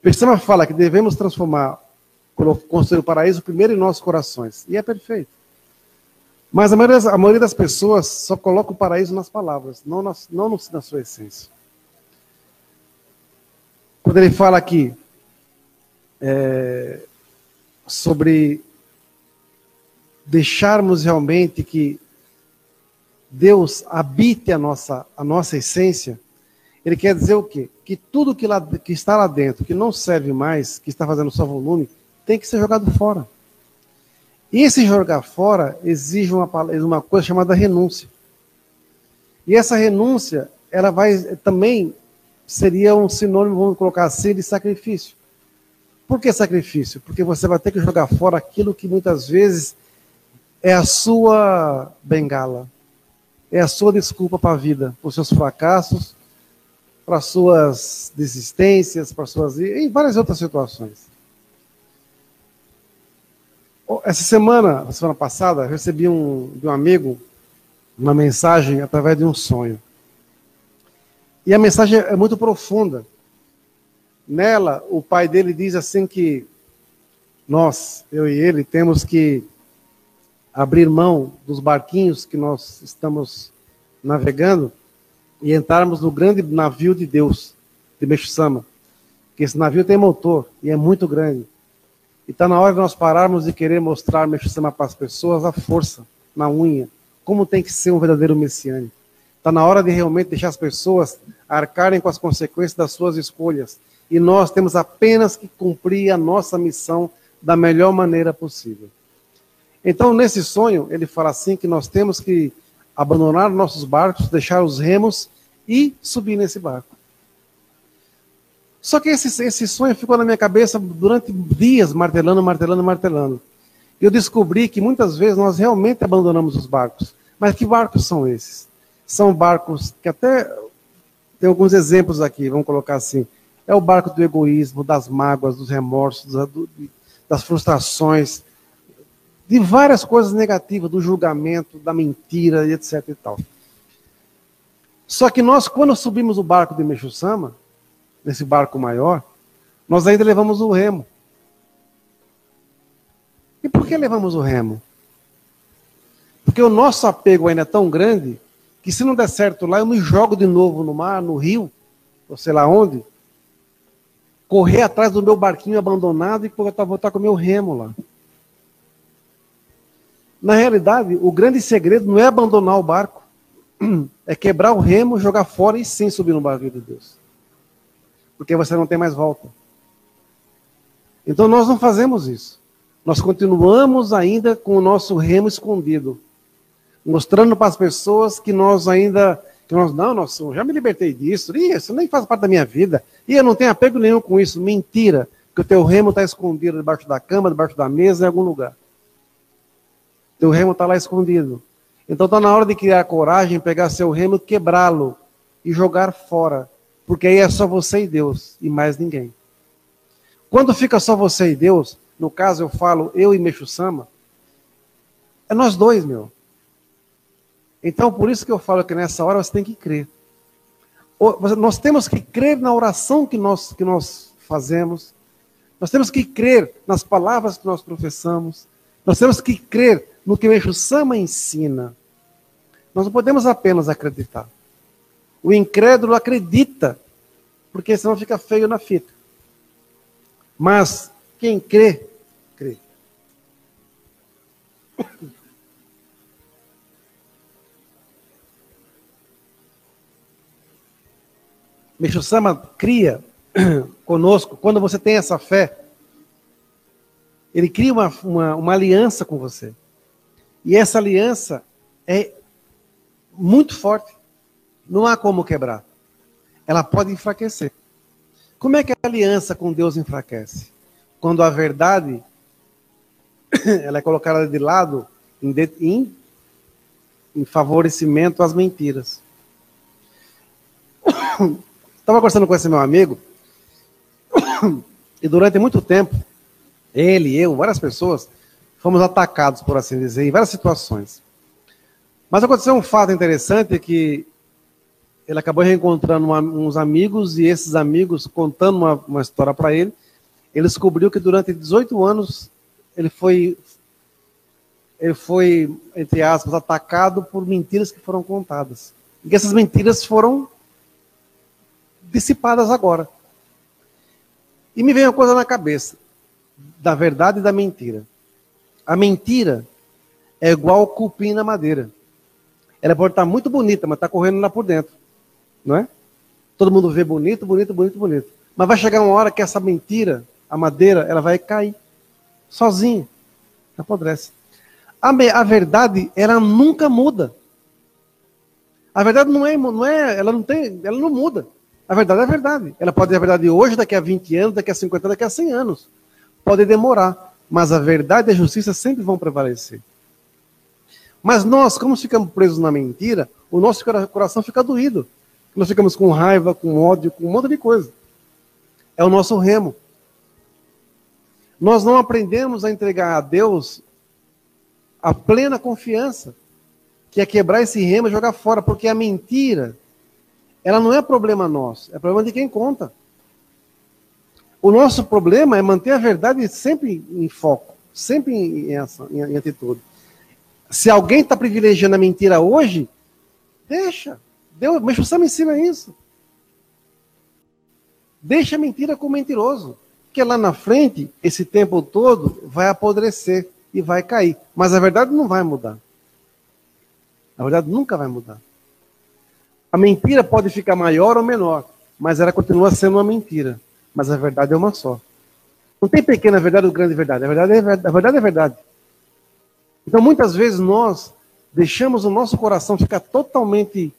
Persama fala que devemos transformar, construir o paraíso primeiro em nossos corações. E é perfeito. Mas a maioria, das, a maioria das pessoas só coloca o paraíso nas palavras, não, nas, não na sua essência. Quando ele fala aqui é, sobre deixarmos realmente que Deus habite a nossa, a nossa essência, ele quer dizer o quê? Que tudo que, lá, que está lá dentro, que não serve mais, que está fazendo só volume, tem que ser jogado fora. E esse jogar fora exige uma, uma coisa chamada renúncia. E essa renúncia, ela vai também seria um sinônimo, vamos colocar assim, de sacrifício. Por que sacrifício? Porque você vai ter que jogar fora aquilo que muitas vezes é a sua bengala, é a sua desculpa para a vida, para os seus fracassos, para as suas desistências, para suas e várias outras situações. Essa semana, a semana passada, recebi um, de um amigo uma mensagem através de um sonho. E a mensagem é muito profunda. Nela, o pai dele diz assim que nós, eu e ele, temos que abrir mão dos barquinhos que nós estamos navegando e entrarmos no grande navio de Deus, de Meshusama. Que esse navio tem motor e é muito grande. E está na hora de nós pararmos e querer mostrar Meshusama para as pessoas a força na unha, como tem que ser um verdadeiro messiânico. Está na hora de realmente deixar as pessoas arcarem com as consequências das suas escolhas. E nós temos apenas que cumprir a nossa missão da melhor maneira possível. Então, nesse sonho, ele fala assim que nós temos que abandonar nossos barcos, deixar os remos e subir nesse barco. Só que esse, esse sonho ficou na minha cabeça durante dias, martelando, martelando, martelando. E eu descobri que muitas vezes nós realmente abandonamos os barcos. Mas que barcos são esses? São barcos que até tem alguns exemplos aqui, vamos colocar assim. É o barco do egoísmo, das mágoas, dos remorsos, das frustrações, de várias coisas negativas, do julgamento, da mentira etc e tal. Só que nós, quando subimos o barco de Meixo-sama, nesse barco maior, nós ainda levamos o remo. E por que levamos o remo? Porque o nosso apego ainda é tão grande que se não der certo lá, eu me jogo de novo no mar, no rio, ou sei lá onde, correr atrás do meu barquinho abandonado e voltar com o meu remo lá. Na realidade, o grande segredo não é abandonar o barco, é quebrar o remo, jogar fora e sim subir no barco de Deus porque você não tem mais volta. Então nós não fazemos isso. Nós continuamos ainda com o nosso remo escondido, mostrando para as pessoas que nós ainda, que nós não, nós já me libertei disso, e isso nem faz parte da minha vida, e eu não tenho apego nenhum com isso. Mentira, que o teu remo está escondido debaixo da cama, debaixo da mesa, em algum lugar. Teu remo está lá escondido. Então está na hora de criar coragem, pegar seu remo, quebrá-lo e jogar fora porque aí é só você e Deus e mais ninguém. Quando fica só você e Deus, no caso eu falo eu e Meixo Sama, é nós dois, meu. Então por isso que eu falo que nessa hora você tem que crer. Nós temos que crer na oração que nós, que nós fazemos. Nós temos que crer nas palavras que nós professamos. Nós temos que crer no que o Meixo Sama ensina. Nós não podemos apenas acreditar. O incrédulo acredita, porque senão fica feio na fita. Mas quem crê, crê. Meixo Sama cria conosco, quando você tem essa fé, ele cria uma, uma, uma aliança com você. E essa aliança é muito forte. Não há como quebrar. Ela pode enfraquecer. Como é que a aliança com Deus enfraquece? Quando a verdade ela é colocada de lado em, em, em favorecimento às mentiras. Estava conversando com esse meu amigo e durante muito tempo ele, eu, várias pessoas fomos atacados, por assim dizer, em várias situações. Mas aconteceu um fato interessante que ele acabou reencontrando uma, uns amigos e esses amigos contando uma, uma história para ele, ele descobriu que durante 18 anos ele foi ele foi entre aspas atacado por mentiras que foram contadas. E essas mentiras foram dissipadas agora. E me veio uma coisa na cabeça, da verdade e da mentira. A mentira é igual cupim na madeira. Ela pode estar muito bonita, mas está correndo lá por dentro. Não é? Todo mundo vê bonito, bonito, bonito, bonito. Mas vai chegar uma hora que essa mentira, a madeira, ela vai cair. Sozinha. Apodrece. A, a verdade, ela nunca muda. A verdade não é, não é, ela não tem, ela não muda. A verdade é a verdade. Ela pode ser a verdade hoje, daqui a 20 anos, daqui a 50 anos, daqui a 100 anos. Pode demorar, mas a verdade e a justiça sempre vão prevalecer. Mas nós, como ficamos presos na mentira, o nosso coração fica doído. Nós ficamos com raiva, com ódio, com um monte de coisa. É o nosso remo. Nós não aprendemos a entregar a Deus a plena confiança, que é quebrar esse remo e jogar fora, porque a mentira ela não é problema nosso, é problema de quem conta. O nosso problema é manter a verdade sempre em foco, sempre em, essa, em, em atitude. Se alguém está privilegiando a mentira hoje, deixa. Deus, mas você me ensina isso. Deixa a mentira com o mentiroso. Porque lá na frente, esse tempo todo, vai apodrecer e vai cair. Mas a verdade não vai mudar. A verdade nunca vai mudar. A mentira pode ficar maior ou menor, mas ela continua sendo uma mentira. Mas a verdade é uma só. Não tem pequena verdade ou grande verdade. A verdade é verdade. A verdade, é verdade. Então, muitas vezes nós deixamos o nosso coração ficar totalmente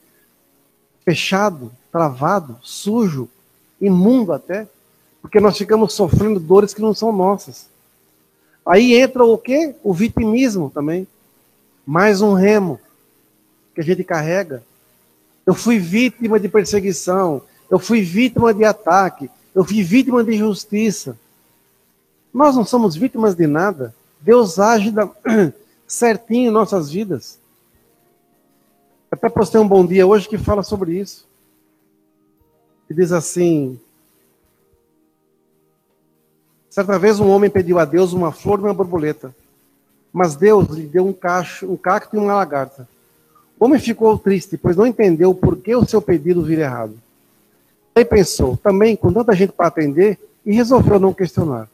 fechado, travado, sujo, imundo até, porque nós ficamos sofrendo dores que não são nossas. Aí entra o quê? O vitimismo também. Mais um remo que a gente carrega eu fui vítima de perseguição, eu fui vítima de ataque, eu fui vítima de injustiça. Nós não somos vítimas de nada. Deus age da... certinho em nossas vidas. Até postei um bom dia hoje que fala sobre isso. E diz assim: Certa vez um homem pediu a Deus uma flor e uma borboleta, mas Deus lhe deu um cacho, um cacto e uma lagarta. O homem ficou triste, pois não entendeu por que o seu pedido vir errado. Aí pensou, também com tanta gente para atender, e resolveu não questionar.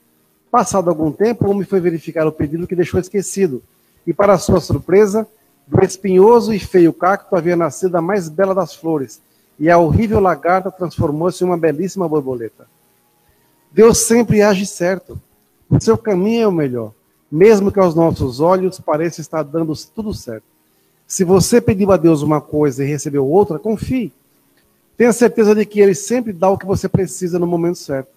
Passado algum tempo, o homem foi verificar o pedido que deixou esquecido, e para sua surpresa, do espinhoso e feio cacto havia nascido a mais bela das flores, e a horrível lagarta transformou-se em uma belíssima borboleta. Deus sempre age certo. O seu caminho é o melhor, mesmo que aos nossos olhos pareça estar dando tudo certo. Se você pediu a Deus uma coisa e recebeu outra, confie. Tenha certeza de que Ele sempre dá o que você precisa no momento certo.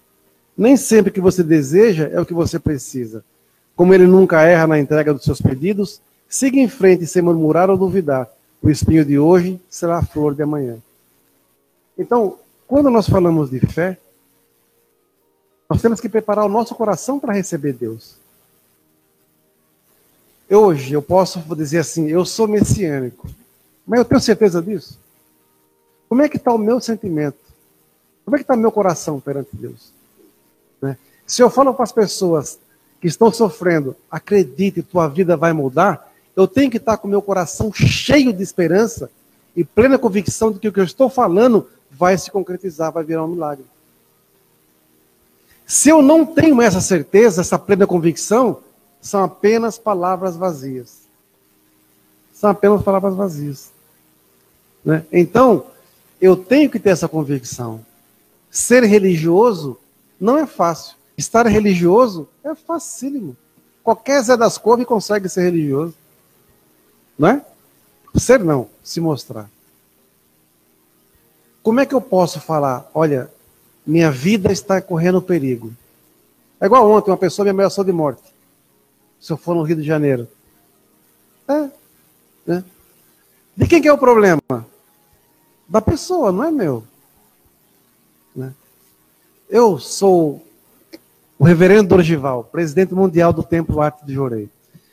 Nem sempre o que você deseja é o que você precisa. Como Ele nunca erra na entrega dos seus pedidos, siga em frente sem murmurar ou duvidar. O espinho de hoje será a flor de amanhã. Então, quando nós falamos de fé, nós temos que preparar o nosso coração para receber Deus. Hoje eu posso dizer assim, eu sou messiânico. Mas eu tenho certeza disso? Como é que está o meu sentimento? Como é que está o meu coração perante Deus? Né? Se eu falo para as pessoas que estão sofrendo, acredite, tua vida vai mudar, eu tenho que estar com o meu coração cheio de esperança e plena convicção de que o que eu estou falando vai se concretizar, vai virar um milagre. Se eu não tenho essa certeza, essa plena convicção, são apenas palavras vazias. São apenas palavras vazias. Né? Então, eu tenho que ter essa convicção. Ser religioso não é fácil. Estar religioso é facílimo. Qualquer Zé das Couve consegue ser religioso. Não é? Ser não, se mostrar. Como é que eu posso falar, olha, minha vida está correndo perigo? É igual ontem, uma pessoa me ameaçou de morte se eu for no Rio de Janeiro. É. Né? De quem que é o problema? Da pessoa, não é meu. Né? Eu sou o reverendo Dorgival, presidente mundial do Templo Arte de Jorei.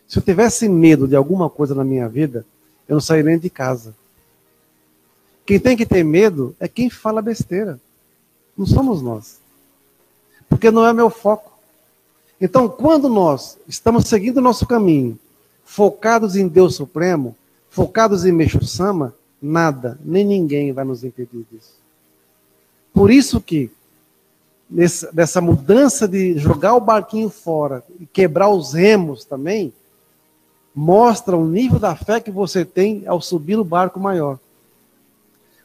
Se eu tivesse medo de alguma coisa na minha vida, eu não sairia de casa. Quem tem que ter medo é quem fala besteira. Não somos nós. Porque não é meu foco. Então, quando nós estamos seguindo o nosso caminho, focados em Deus Supremo, focados em Meixo Sama, nada, nem ninguém vai nos impedir disso. Por isso que, nessa, nessa mudança de jogar o barquinho fora e quebrar os remos também, mostra o nível da fé que você tem ao subir no barco maior.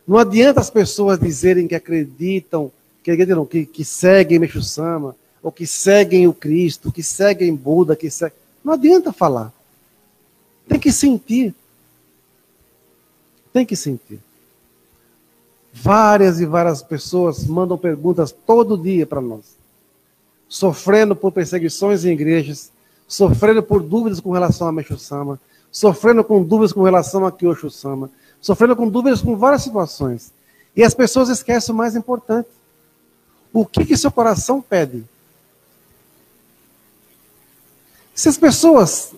Não adianta as pessoas dizerem que acreditam, que, acreditam, que, que seguem Meixo Sama, ou que seguem o Cristo, que seguem Buda, que seguem... Não adianta falar. Tem que sentir. Tem que sentir. Várias e várias pessoas mandam perguntas todo dia para nós. Sofrendo por perseguições em igrejas, sofrendo por dúvidas com relação a Meixo Sama, sofrendo com dúvidas com relação a Kyosho Sama, sofrendo com dúvidas com várias situações. E as pessoas esquecem o mais importante. O que, que seu coração pede? Se as pessoas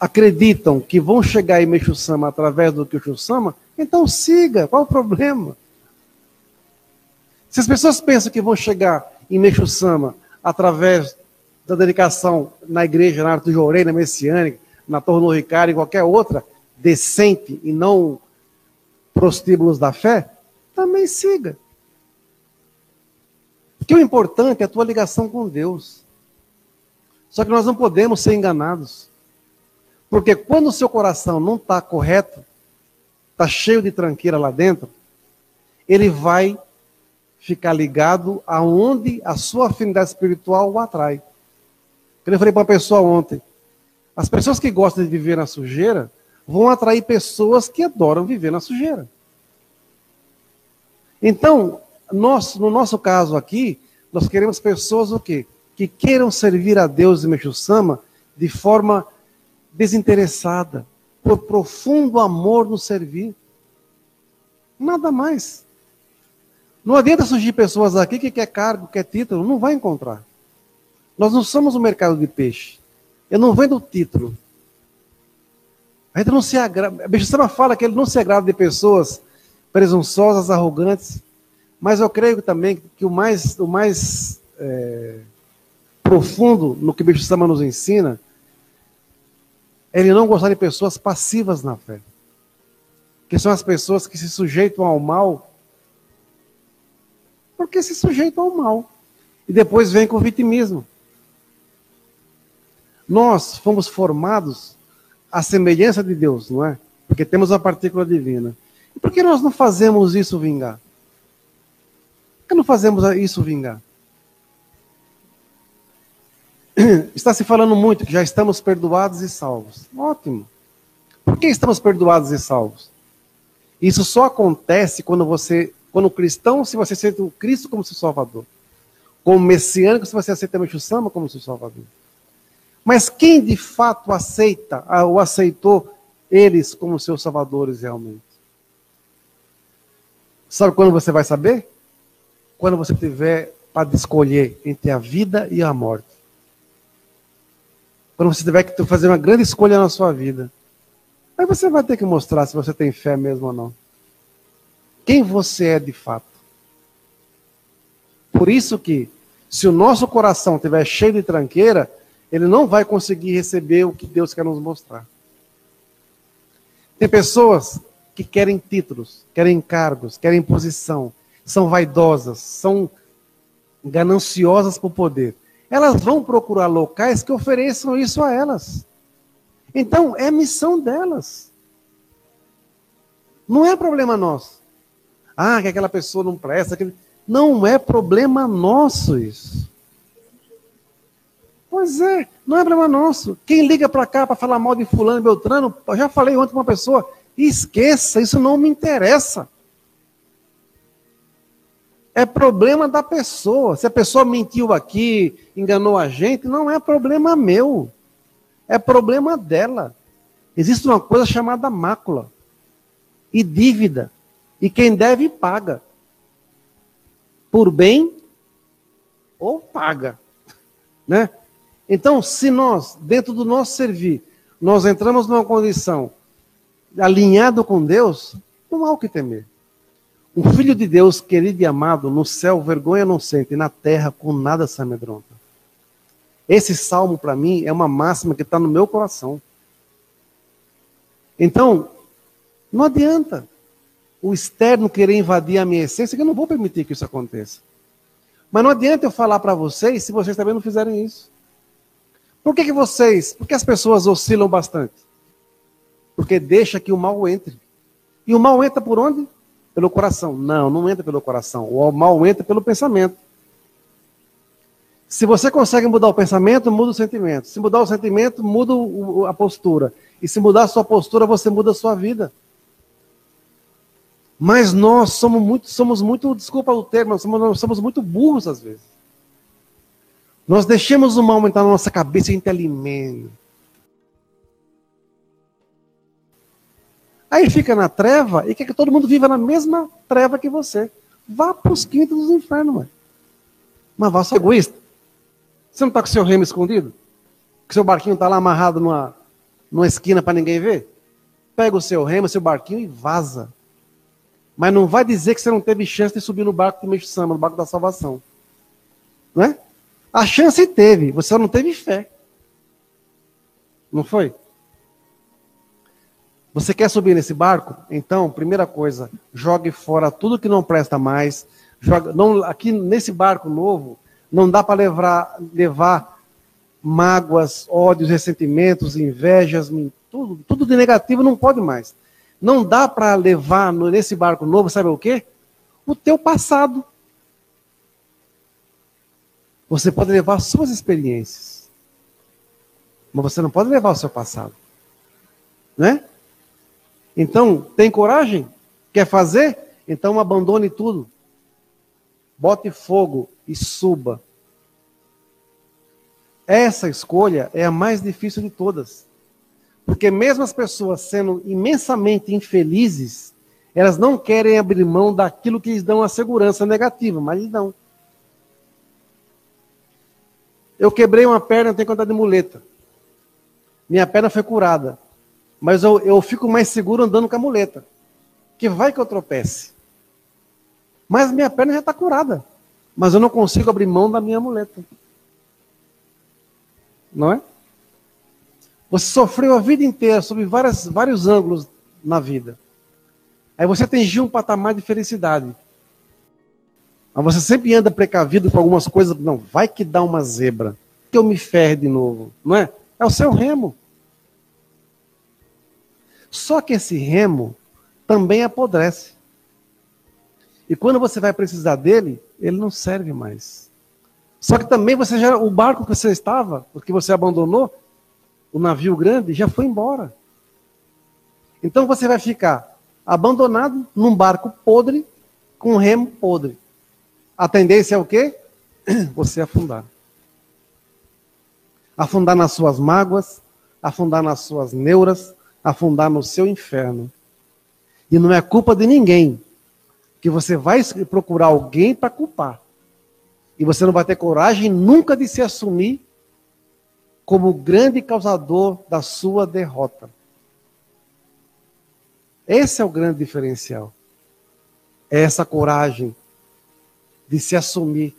acreditam que vão chegar em Meixo Sama através do Kyosho Sama, então siga, qual o problema? Se as pessoas pensam que vão chegar em Meixo Sama através da dedicação na igreja, na arte Jorei, na Messiânica, na Torre do Ricardo, em qualquer outra, decente e não prostíbulos da fé, também siga. Porque o importante é a tua ligação com Deus. Só que nós não podemos ser enganados. Porque quando o seu coração não está correto, está cheio de tranqueira lá dentro, ele vai ficar ligado aonde a sua afinidade espiritual o atrai. Eu falei para uma pessoa ontem, as pessoas que gostam de viver na sujeira vão atrair pessoas que adoram viver na sujeira. Então, nós, no nosso caso aqui, nós queremos pessoas o quê? Que queiram servir a Deus e Meixo Sama de forma desinteressada, por profundo amor no servir. Nada mais. Não adianta surgir pessoas aqui que quer cargo, quer título, não vai encontrar. Nós não somos um mercado de peixe. Eu não vendo título. A gente não se agrada. A Bichama fala que ele não se agrada de pessoas presunçosas, arrogantes. Mas eu creio também que o mais, o mais é, profundo no que o Bicho Sama nos ensina ele não gostar de pessoas passivas na fé. Que são as pessoas que se sujeitam ao mal porque se sujeitam ao mal. E depois vem com vitimismo. Nós fomos formados à semelhança de Deus, não é? Porque temos a partícula divina. E por que nós não fazemos isso vingar? Por que não fazemos isso vingar? Está se falando muito que já estamos perdoados e salvos. Ótimo. Por que estamos perdoados e salvos? Isso só acontece quando você, quando cristão, se você aceita o Cristo como seu Salvador. Como messiânico, se você aceita o Sama como seu Salvador. Mas quem de fato aceita ou aceitou eles como seus salvadores realmente? Sabe quando você vai saber? Quando você tiver para escolher entre a vida e a morte. Quando você tiver que fazer uma grande escolha na sua vida. Aí você vai ter que mostrar se você tem fé mesmo ou não. Quem você é de fato. Por isso que, se o nosso coração estiver cheio de tranqueira, ele não vai conseguir receber o que Deus quer nos mostrar. Tem pessoas que querem títulos, querem cargos, querem posição, são vaidosas, são gananciosas por poder elas vão procurar locais que ofereçam isso a elas. Então, é missão delas. Não é problema nosso. Ah, que aquela pessoa não presta. Não é problema nosso isso. Pois é, não é problema nosso. Quem liga para cá para falar mal de fulano e beltrano, eu já falei ontem com uma pessoa, esqueça, isso não me interessa. É problema da pessoa. Se a pessoa mentiu aqui, enganou a gente, não é problema meu. É problema dela. Existe uma coisa chamada mácula e dívida. E quem deve, paga. Por bem ou paga. Né? Então, se nós, dentro do nosso servir, nós entramos numa condição alinhado com Deus, não há o que temer. Um filho de Deus, querido e amado, no céu vergonha não sente, e na terra com nada se amedronta. Esse salmo, para mim, é uma máxima que está no meu coração. Então, não adianta o externo querer invadir a minha essência, que eu não vou permitir que isso aconteça. Mas não adianta eu falar para vocês se vocês também não fizerem isso. Por que, que vocês, por que as pessoas oscilam bastante? Porque deixa que o mal entre. E o mal entra por onde? Pelo coração. Não, não entra pelo coração. O mal entra pelo pensamento. Se você consegue mudar o pensamento, muda o sentimento. Se mudar o sentimento, muda a postura. E se mudar a sua postura, você muda a sua vida. Mas nós somos muito, somos muito, desculpa o termo, somos, somos muito burros às vezes. Nós deixamos o mal entrar na nossa cabeça e a gente alimenta. Aí fica na treva e quer que todo mundo viva na mesma treva que você. Vá para os quintos dos infernos, mãe. Mas vá ser egoísta. Você não está com seu remo escondido? Que seu barquinho está lá amarrado numa, numa esquina para ninguém ver? Pega o seu remo, seu barquinho e vaza. Mas não vai dizer que você não teve chance de subir no barco do Meixo Samba, no barco da salvação. Não é? A chance teve, você não teve fé. Não foi? Você quer subir nesse barco? Então, primeira coisa, jogue fora tudo que não presta mais. Não, aqui nesse barco novo, não dá para levar, levar mágoas, ódios, ressentimentos, invejas, tudo, tudo de negativo não pode mais. Não dá para levar nesse barco novo, sabe o quê? O teu passado. Você pode levar suas experiências. Mas você não pode levar o seu passado. Né? Então, tem coragem? Quer fazer? Então abandone tudo. Bote fogo e suba. Essa escolha é a mais difícil de todas. Porque mesmo as pessoas sendo imensamente infelizes, elas não querem abrir mão daquilo que lhes dão a segurança negativa, mas lhes dão. Eu quebrei uma perna, tenho conta de muleta. Minha perna foi curada. Mas eu, eu fico mais seguro andando com a muleta. Que vai que eu tropece. Mas minha perna já está curada. Mas eu não consigo abrir mão da minha muleta. Não é? Você sofreu a vida inteira sob várias, vários ângulos na vida. Aí você atingiu um patamar de felicidade. Mas você sempre anda precavido com algumas coisas. Não, vai que dá uma zebra. Que eu me ferre de novo. Não é? É o seu remo. Só que esse remo também apodrece. E quando você vai precisar dele, ele não serve mais. Só que também você já, o barco que você estava, porque você abandonou, o navio grande, já foi embora. Então você vai ficar abandonado num barco podre, com remo podre. A tendência é o quê? Você afundar. Afundar nas suas mágoas, afundar nas suas neuras, afundar no seu inferno. E não é culpa de ninguém que você vai procurar alguém para culpar. E você não vai ter coragem nunca de se assumir como o grande causador da sua derrota. Esse é o grande diferencial. É essa coragem de se assumir.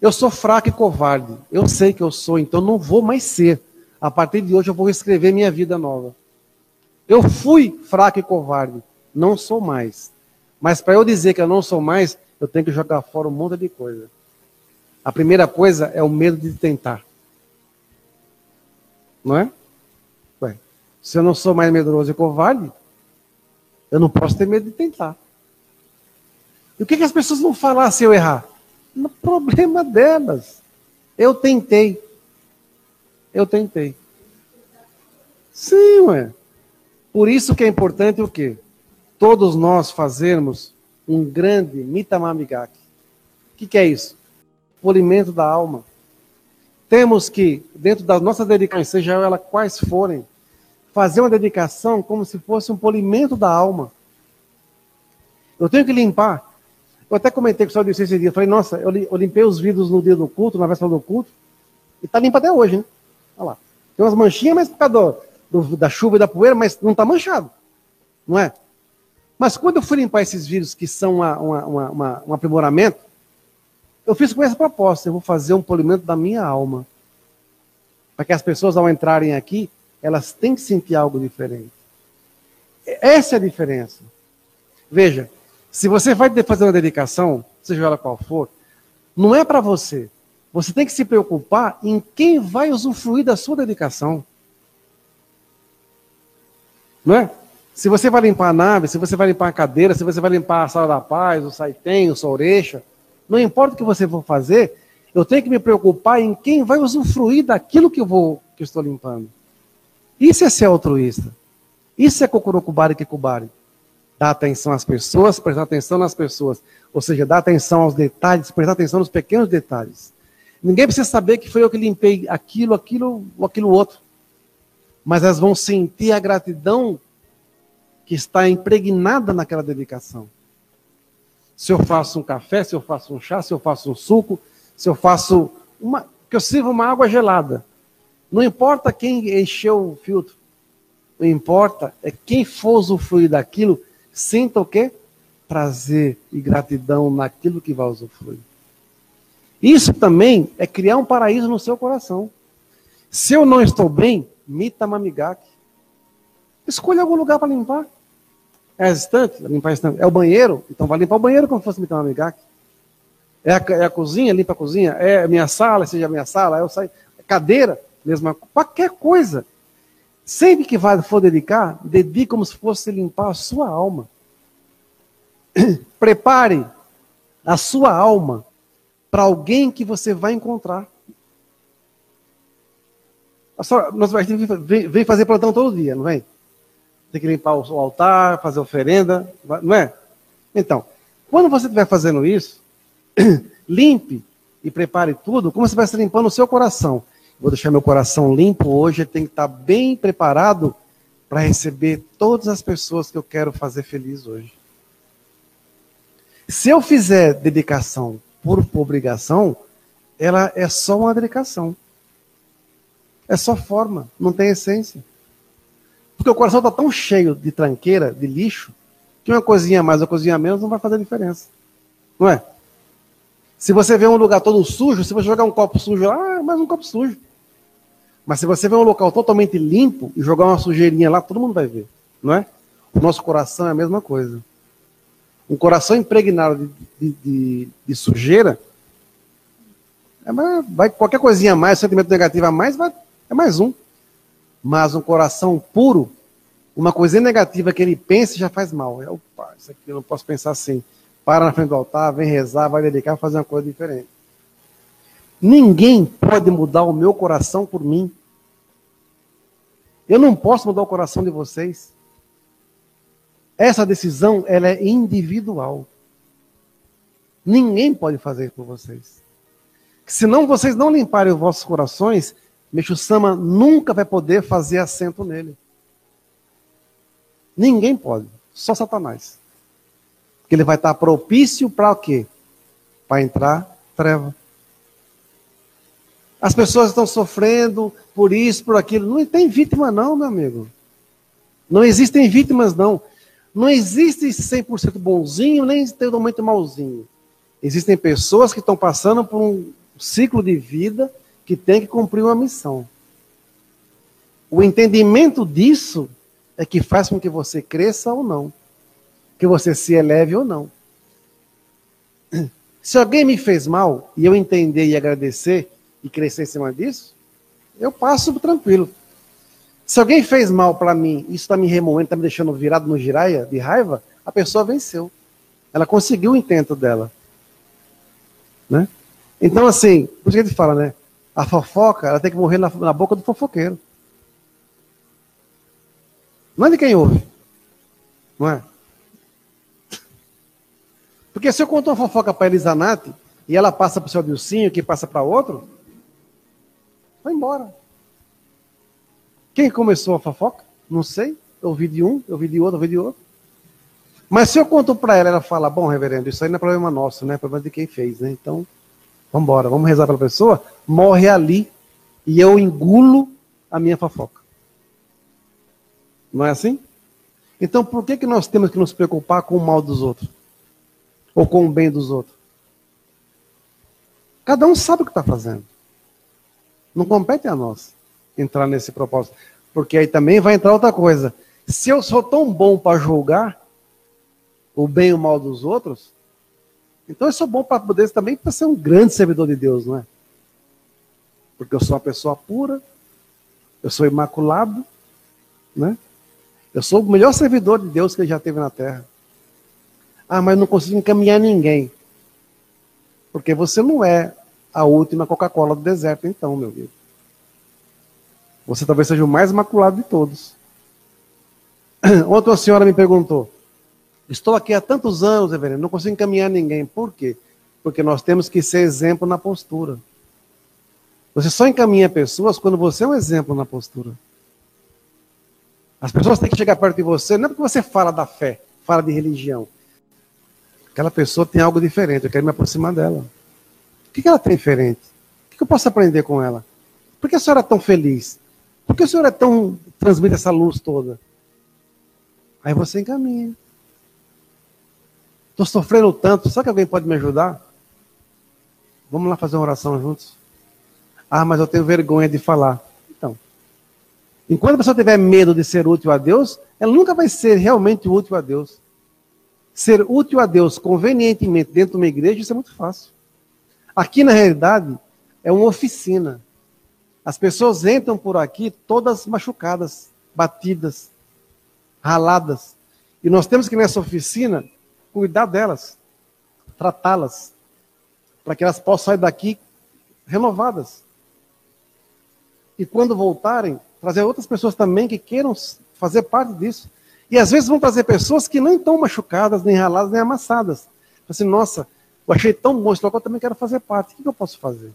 Eu sou fraco e covarde. Eu sei que eu sou, então não vou mais ser. A partir de hoje eu vou escrever minha vida nova. Eu fui fraco e covarde, não sou mais. Mas para eu dizer que eu não sou mais, eu tenho que jogar fora um monte de coisa. A primeira coisa é o medo de tentar. Não é? Ué, se eu não sou mais medroso e covarde, eu não posso ter medo de tentar. E o que, que as pessoas vão falar se eu errar? No problema delas. Eu tentei. Eu tentei. Sim, ué. Por isso que é importante o quê? Todos nós fazermos um grande mitamamigaki. O que, que é isso? Polimento da alma. Temos que, dentro das nossas dedicações, seja ela quais forem, fazer uma dedicação como se fosse um polimento da alma. Eu tenho que limpar. Eu até comentei com o senhor disse esse dia. Falei, nossa, eu limpei os vidros no dia do culto, na véspera do culto, e está limpo até hoje, né? Olha lá. Tem umas manchinhas, mas por causa do, do, da chuva e da poeira, mas não está manchado. Não é? Mas quando eu fui limpar esses vídeos que são uma, uma, uma, um aprimoramento, eu fiz com essa proposta: eu vou fazer um polimento da minha alma. Para que as pessoas, ao entrarem aqui, elas têm que sentir algo diferente. Essa é a diferença. Veja, se você vai fazer uma dedicação, seja ela qual for, não é para você. Você tem que se preocupar em quem vai usufruir da sua dedicação. Não é? Se você vai limpar a nave, se você vai limpar a cadeira, se você vai limpar a sala da paz, o saitém, o sorecha, não importa o que você for fazer, eu tenho que me preocupar em quem vai usufruir daquilo que eu vou que eu estou limpando. Isso é ser altruísta. Isso é Kokurokubari Kikubari. Dar atenção às pessoas, prestar atenção nas pessoas. Ou seja, dar atenção aos detalhes, prestar atenção nos pequenos detalhes. Ninguém precisa saber que foi eu que limpei aquilo, aquilo ou aquilo outro. Mas elas vão sentir a gratidão que está impregnada naquela dedicação. Se eu faço um café, se eu faço um chá, se eu faço um suco, se eu faço uma. que eu sirvo uma água gelada. Não importa quem encheu o filtro. O que importa é quem for usufruir daquilo, sinta o quê? Prazer e gratidão naquilo que vai usufruir. Isso também é criar um paraíso no seu coração. Se eu não estou bem, mita mamigaki. Escolha algum lugar para limpar. É a estante? Limpar a estante. É o banheiro? Então vai limpar o banheiro como se fosse mitar mamigaki. É a, é a cozinha? Limpa a cozinha. É a minha sala? Seja a minha sala. Eu saio. Cadeira? Mesma Qualquer coisa. Sempre que for dedicar, dedique como se fosse limpar a sua alma. Prepare a sua alma para alguém que você vai encontrar. Nós vem fazer plantão todo dia, não vem? Tem que limpar o altar, fazer oferenda, não é? Então, quando você estiver fazendo isso, limpe e prepare tudo como se estivesse limpando o seu coração. Vou deixar meu coração limpo hoje, ele tem que estar bem preparado para receber todas as pessoas que eu quero fazer feliz hoje. Se eu fizer dedicação por obrigação, ela é só uma dedicação. É só forma, não tem essência. Porque o coração está tão cheio de tranqueira, de lixo, que uma coisinha mais, uma coisinha menos não vai fazer diferença. Não é? Se você vê um lugar todo sujo, se você jogar um copo sujo lá, ah, mais um copo sujo. Mas se você vê um local totalmente limpo e jogar uma sujeirinha lá, todo mundo vai ver, não é? O nosso coração é a mesma coisa. Um coração impregnado de, de, de, de sujeira, é mais, vai, qualquer coisinha a mais, sentimento negativo a mais, vai, é mais um. Mas um coração puro, uma coisinha negativa que ele pensa já faz mal. É, opa, isso aqui eu não posso pensar assim. Para na frente do altar, vem rezar, vai dedicar, fazer uma coisa diferente. Ninguém pode mudar o meu coração por mim. Eu não posso mudar o coração de vocês. Essa decisão ela é individual. Ninguém pode fazer por vocês. Senão vocês não limparem os vossos corações, Meixo Sama nunca vai poder fazer assento nele. Ninguém pode, só Satanás. Porque ele vai estar propício para o quê? Para entrar treva. As pessoas estão sofrendo por isso, por aquilo. Não tem vítima, não, meu amigo. Não existem vítimas, não. Não existe 100% bonzinho, nem totalmente malzinho. Existem pessoas que estão passando por um ciclo de vida que tem que cumprir uma missão. O entendimento disso é que faz com que você cresça ou não, que você se eleve ou não. Se alguém me fez mal e eu entender e agradecer, e crescer em cima disso, eu passo tranquilo. Se alguém fez mal para mim, isso está me remoendo, está me deixando virado no giraia de raiva, a pessoa venceu. Ela conseguiu o intento dela. Né? Então, assim, por isso que a gente fala, né? A fofoca, ela tem que morrer na, na boca do fofoqueiro. Não é de quem ouve. Não é? Porque se eu conto uma fofoca para Elisanate e ela passa para o seu Dilcinho, que passa para outro, Vai embora. Quem começou a fofoca? Não sei. Eu ouvi de um, eu ouvi de outro, eu ouvi de outro. Mas se eu conto para ela, ela fala: Bom, reverendo, isso aí não é problema nosso, né? É problema de quem fez, né? Então, vamos embora, vamos rezar pela pessoa. Morre ali e eu engulo a minha fofoca. Não é assim? Então, por que, que nós temos que nos preocupar com o mal dos outros? Ou com o bem dos outros? Cada um sabe o que está fazendo. Não compete a nós entrar nesse propósito. Porque aí também vai entrar outra coisa. Se eu sou tão bom para julgar o bem e o mal dos outros, então eu sou bom para poder também para ser um grande servidor de Deus, não é? Porque eu sou uma pessoa pura, eu sou imaculado, né? Eu sou o melhor servidor de Deus que ele já teve na terra. Ah, mas não consigo encaminhar ninguém. Porque você não é a última Coca-Cola do deserto, então, meu amigo. Você talvez seja o mais imaculado de todos. Ontem uma senhora me perguntou: Estou aqui há tantos anos, reverendo, não consigo encaminhar ninguém. Por quê? Porque nós temos que ser exemplo na postura. Você só encaminha pessoas quando você é um exemplo na postura. As pessoas têm que chegar perto de você, não é porque você fala da fé, fala de religião. Aquela pessoa tem algo diferente, eu quero me aproximar dela. O que ela tem diferente? O que eu posso aprender com ela? Por que a senhora é tão feliz? Por que a senhora é tão. transmite essa luz toda? Aí você encaminha. Estou sofrendo tanto, será que alguém pode me ajudar? Vamos lá fazer uma oração juntos? Ah, mas eu tenho vergonha de falar. Enquanto a pessoa tiver medo de ser útil a Deus, ela nunca vai ser realmente útil a Deus. Ser útil a Deus convenientemente dentro de uma igreja, isso é muito fácil. Aqui, na realidade, é uma oficina. As pessoas entram por aqui todas machucadas, batidas, raladas. E nós temos que, nessa oficina, cuidar delas, tratá-las, para que elas possam sair daqui renovadas. E quando voltarem, trazer outras pessoas também que queiram fazer parte disso. E às vezes vão trazer pessoas que não estão machucadas, nem raladas, nem amassadas. Assim, nossa, eu achei tão bom esse local, eu também quero fazer parte. O que eu posso fazer?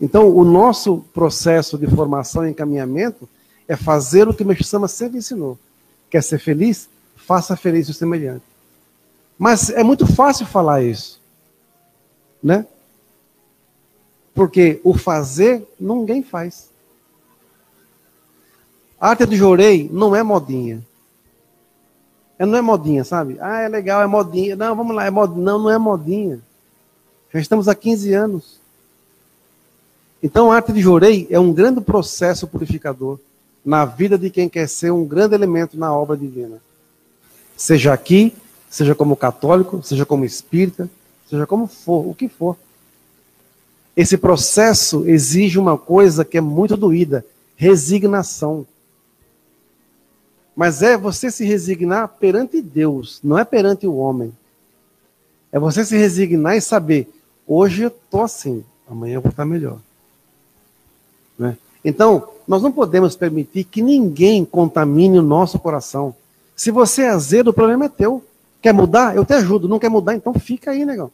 Então, o nosso processo de formação e encaminhamento é fazer o que o Mestre Sama sempre ensinou. Quer ser feliz? Faça feliz o semelhante. Mas é muito fácil falar isso. Né? Porque o fazer, ninguém faz. A arte do jorei não é modinha. É, não é modinha, sabe? Ah, é legal, é modinha. Não, vamos lá, é mod... não, não é modinha. Já estamos há 15 anos. Então, a arte de jorei é um grande processo purificador na vida de quem quer ser um grande elemento na obra divina. Seja aqui, seja como católico, seja como espírita, seja como for, o que for. Esse processo exige uma coisa que é muito doída: resignação. Mas é você se resignar perante Deus, não é perante o homem. É você se resignar e saber: hoje eu estou assim, amanhã eu vou estar melhor. Né? Então, nós não podemos permitir que ninguém contamine o nosso coração. Se você é azedo, o problema é teu. Quer mudar? Eu te ajudo. Não quer mudar? Então fica aí, negão.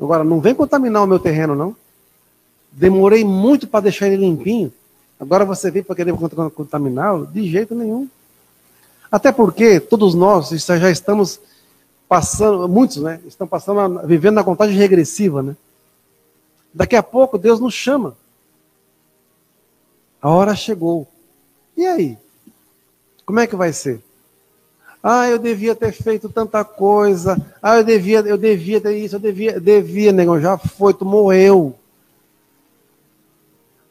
Agora, não vem contaminar o meu terreno, não. Demorei muito para deixar ele limpinho. Agora você vem para querer contaminá-lo? De jeito nenhum. Até porque todos nós já estamos passando, muitos, né? Estão passando, vivendo na contagem regressiva, né? Daqui a pouco Deus nos chama. A hora chegou. E aí? Como é que vai ser? Ah, eu devia ter feito tanta coisa. Ah, eu devia, eu devia ter isso, eu devia, devia, negão, já foi, tu morreu.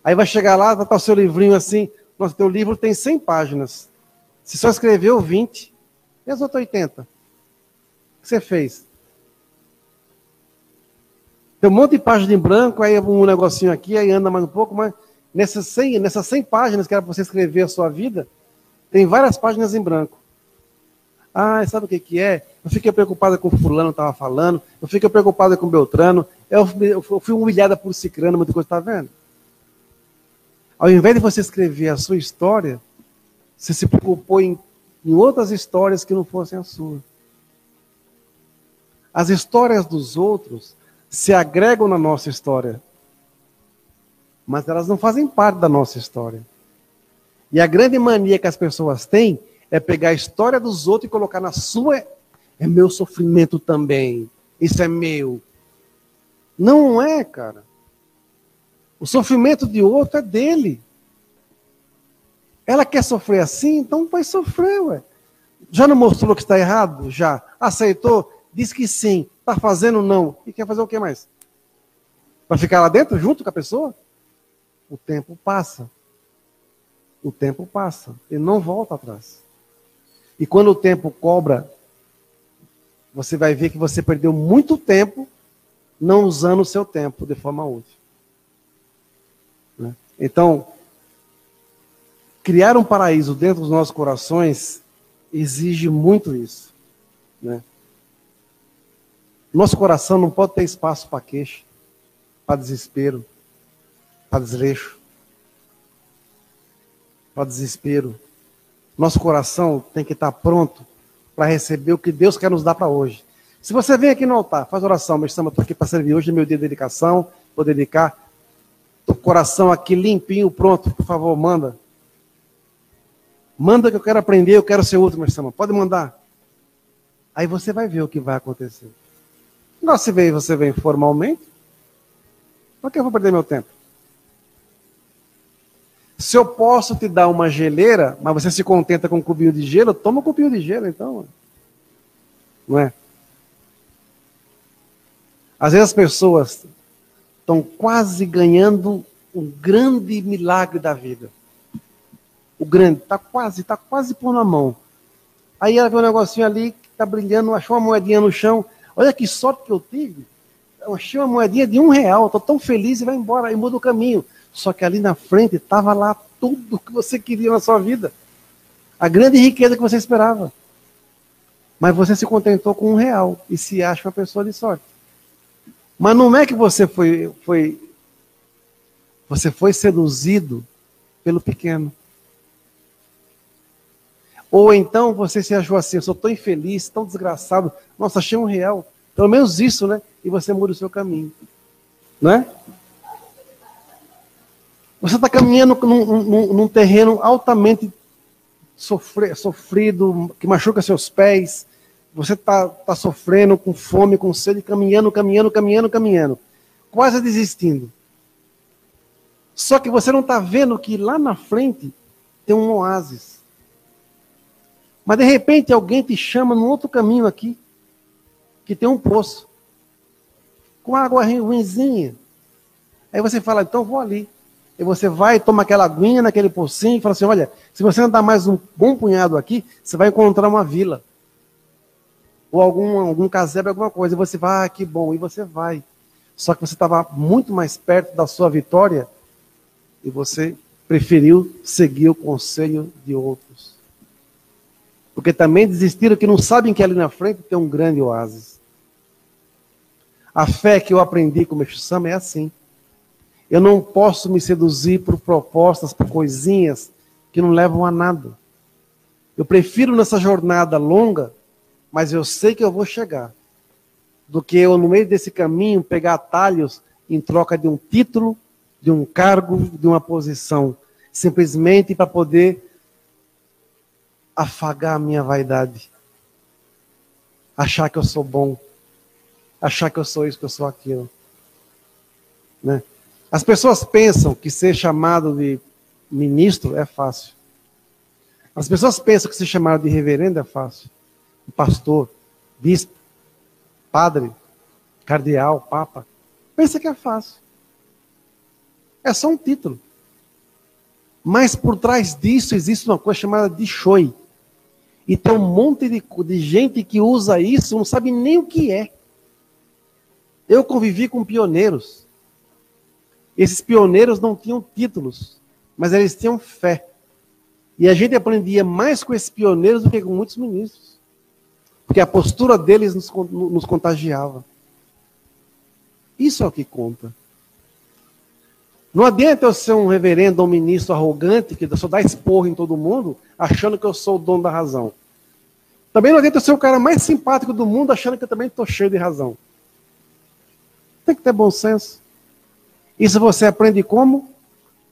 Aí vai chegar lá, vai estar o seu livrinho assim. Nossa, teu livro tem 100 páginas. Você só escreveu 20. E as outras 80? O que você fez? Tem um monte de páginas em branco, aí um negocinho aqui, aí anda mais um pouco, mas nessas 100, nessas 100 páginas que era para você escrever a sua vida, tem várias páginas em branco. Ah, sabe o que, que é? Eu fiquei preocupada com o fulano estava falando, eu fiquei preocupada com o Beltrano, eu, eu fui humilhada por Cicrano, muita coisa, está vendo? Ao invés de você escrever a sua história, você se preocupou em, em outras histórias que não fossem a sua. As histórias dos outros se agregam na nossa história, mas elas não fazem parte da nossa história. E a grande mania que as pessoas têm é pegar a história dos outros e colocar na sua. É meu sofrimento também. Isso é meu. Não é, cara. O sofrimento de outro é dele. Ela quer sofrer assim, então vai sofrer, ué. Já não mostrou que está errado? Já. Aceitou? Diz que sim. Está fazendo? Não. E quer fazer o que mais? Vai ficar lá dentro junto com a pessoa? O tempo passa. O tempo passa. Ele não volta atrás. E quando o tempo cobra, você vai ver que você perdeu muito tempo não usando o seu tempo de forma útil. Né? Então, criar um paraíso dentro dos nossos corações exige muito isso. Né? Nosso coração não pode ter espaço para queixa, para desespero, para desleixo, para desespero. Nosso coração tem que estar pronto para receber o que Deus quer nos dar para hoje. Se você vem aqui no altar, faz oração, meu estou aqui para servir hoje, é meu dia de dedicação, vou dedicar. O coração aqui limpinho, pronto, por favor, manda. Manda que eu quero aprender, eu quero ser útil, meu Pode mandar. Aí você vai ver o que vai acontecer. Agora, se vem, você vem formalmente, por que eu vou perder meu tempo? Se eu posso te dar uma geleira, mas você se contenta com um cubinho de gelo, toma um cubinho de gelo, então. Não é? Às vezes as pessoas estão quase ganhando um grande milagre da vida. O grande, está quase, está quase pondo a mão. Aí ela vê um negocinho ali que está brilhando, achou uma moedinha no chão. Olha que sorte que eu tive. Eu achei uma moedinha de um real, estou tão feliz e vai embora, e muda o caminho. Só que ali na frente estava lá tudo que você queria na sua vida. A grande riqueza que você esperava. Mas você se contentou com um real e se acha uma pessoa de sorte. Mas não é que você foi, foi você foi seduzido pelo pequeno. Ou então você se achou assim, eu sou tão infeliz, tão desgraçado, nossa, achei um real. Pelo menos isso, né? E você muda o seu caminho. Não é? Você está caminhando num, num, num, terreno altamente sofre, sofrido, que machuca seus pés. Você está tá sofrendo com fome, com sede, caminhando, caminhando, caminhando, caminhando. Quase desistindo. Só que você não está vendo que lá na frente tem um oásis. Mas de repente alguém te chama num outro caminho aqui, que tem um poço, com água ruimzinha. Aí você fala, então vou ali. E você vai, toma aquela aguinha naquele pocinho e fala assim: olha, se você andar mais um bom punhado aqui, você vai encontrar uma vila. Ou algum, algum casebre, alguma coisa. E você vai, ah, que bom. E você vai. Só que você estava muito mais perto da sua vitória e você preferiu seguir o conselho de outros. Porque também desistiram que não sabem que ali na frente tem um grande oásis. A fé que eu aprendi com o Meixo Sama é assim. Eu não posso me seduzir por propostas, por coisinhas que não levam a nada. Eu prefiro nessa jornada longa, mas eu sei que eu vou chegar, do que eu, no meio desse caminho, pegar atalhos em troca de um título, de um cargo, de uma posição, simplesmente para poder afagar a minha vaidade. Achar que eu sou bom. Achar que eu sou isso, que eu sou aquilo. Né? As pessoas pensam que ser chamado de ministro é fácil. As pessoas pensam que ser chamado de reverendo é fácil. Pastor, bispo, padre, cardeal, papa. Pensa que é fácil. É só um título. Mas por trás disso existe uma coisa chamada de shoi. E tem um monte de, de gente que usa isso, não sabe nem o que é. Eu convivi com pioneiros esses pioneiros não tinham títulos, mas eles tinham fé. E a gente aprendia mais com esses pioneiros do que com muitos ministros. Porque a postura deles nos, nos contagiava. Isso é o que conta. Não adianta eu ser um reverendo ou um ministro arrogante que só dá esporro em todo mundo, achando que eu sou o dono da razão. Também não adianta eu ser o cara mais simpático do mundo, achando que eu também estou cheio de razão. Tem que ter bom senso. Isso você aprende como?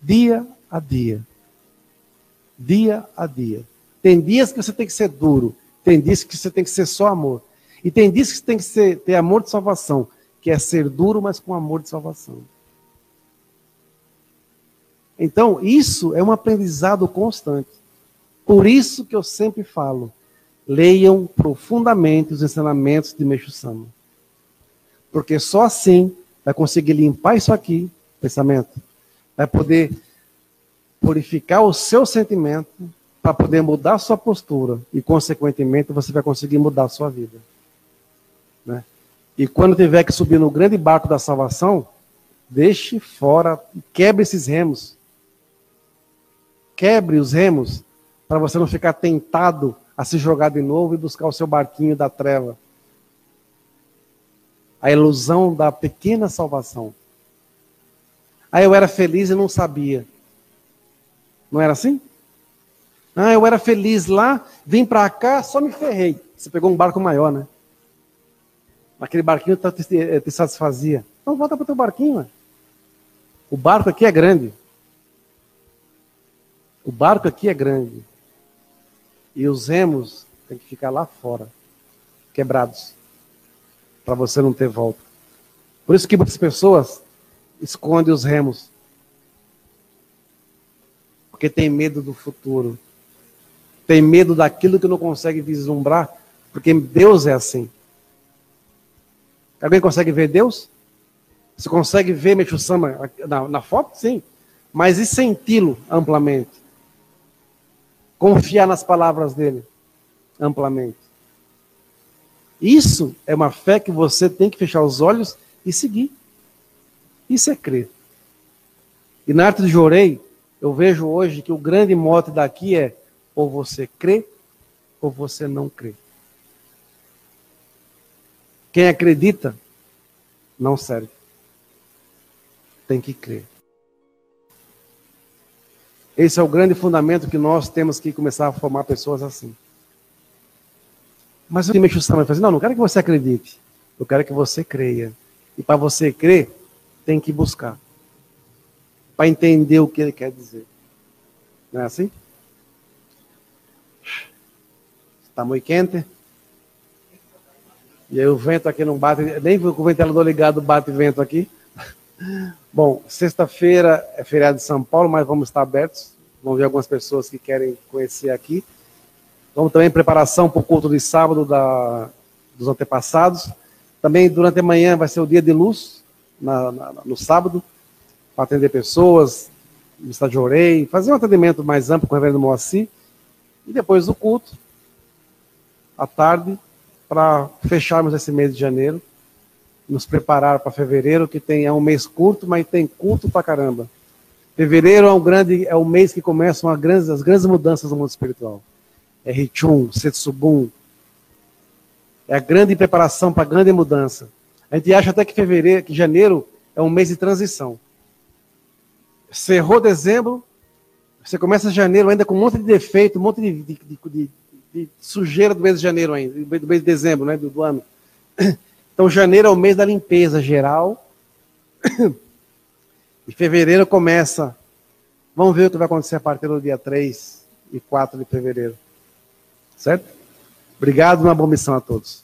Dia a dia. Dia a dia. Tem dias que você tem que ser duro, tem dias que você tem que ser só amor. E tem dias que você tem que ser, ter amor de salvação, que é ser duro, mas com amor de salvação. Então, isso é um aprendizado constante. Por isso que eu sempre falo, leiam profundamente os ensinamentos de Meixo Sama. Porque só assim vai conseguir limpar isso aqui, pensamento, vai poder purificar o seu sentimento para poder mudar a sua postura e, consequentemente, você vai conseguir mudar a sua vida. Né? E quando tiver que subir no grande barco da salvação, deixe fora, quebre esses remos. Quebre os remos para você não ficar tentado a se jogar de novo e buscar o seu barquinho da treva. A ilusão da pequena salvação. Aí eu era feliz e não sabia. Não era assim? Ah, eu era feliz lá, vim para cá, só me ferrei. Você pegou um barco maior, né? Aquele barquinho te, te satisfazia. Então volta para o teu barquinho. Né? O barco aqui é grande. O barco aqui é grande. E os remos têm que ficar lá fora, quebrados, para você não ter volta. Por isso que muitas pessoas escondem os remos. Porque tem medo do futuro. Tem medo daquilo que não consegue vislumbrar, porque Deus é assim. Alguém consegue ver Deus? Você consegue ver Meixo Sama na, na foto? Sim. Mas e senti-lo amplamente? Confiar nas palavras dele amplamente. Isso é uma fé que você tem que fechar os olhos e seguir. Isso é crer. E na arte do Jorei, eu vejo hoje que o grande mote daqui é ou você crê ou você não crê. Quem acredita não serve. Tem que crer. Esse é o grande fundamento que nós temos que começar a formar pessoas assim. Mas o que me vai fazer? Não, não quero que você acredite. Eu quero que você creia. E para você crer, tem que buscar. Para entender o que ele quer dizer. Não é assim? Está muito quente. E aí o vento aqui não bate, nem com o ventilador ligado bate vento aqui. Bom, sexta-feira é feriado de São Paulo, mas vamos estar abertos. Vamos ver algumas pessoas que querem conhecer aqui. Vamos também preparação para o culto de sábado da, dos antepassados. Também durante a manhã vai ser o dia de luz, na, na, no sábado, para atender pessoas, missa de orei, fazer um atendimento mais amplo com o reverendo Moacir. E depois do culto, à tarde, para fecharmos esse mês de janeiro, nos preparar para fevereiro, que tem, é um mês curto, mas tem culto para caramba. Fevereiro é um grande, é o mês que começam grandes, as grandes mudanças no mundo espiritual. É Richun, Setsubun. É a grande preparação para a grande mudança. A gente acha até que fevereiro, que janeiro é um mês de transição. Cerrou dezembro, você começa janeiro ainda com um monte de defeito, um monte de, de, de, de sujeira do mês de janeiro ainda, do mês de dezembro, né, do, do ano. Então, janeiro é o mês da limpeza geral. E fevereiro começa. Vamos ver o que vai acontecer a partir do dia 3 e 4 de fevereiro. Certo? Obrigado, uma boa missão a todos.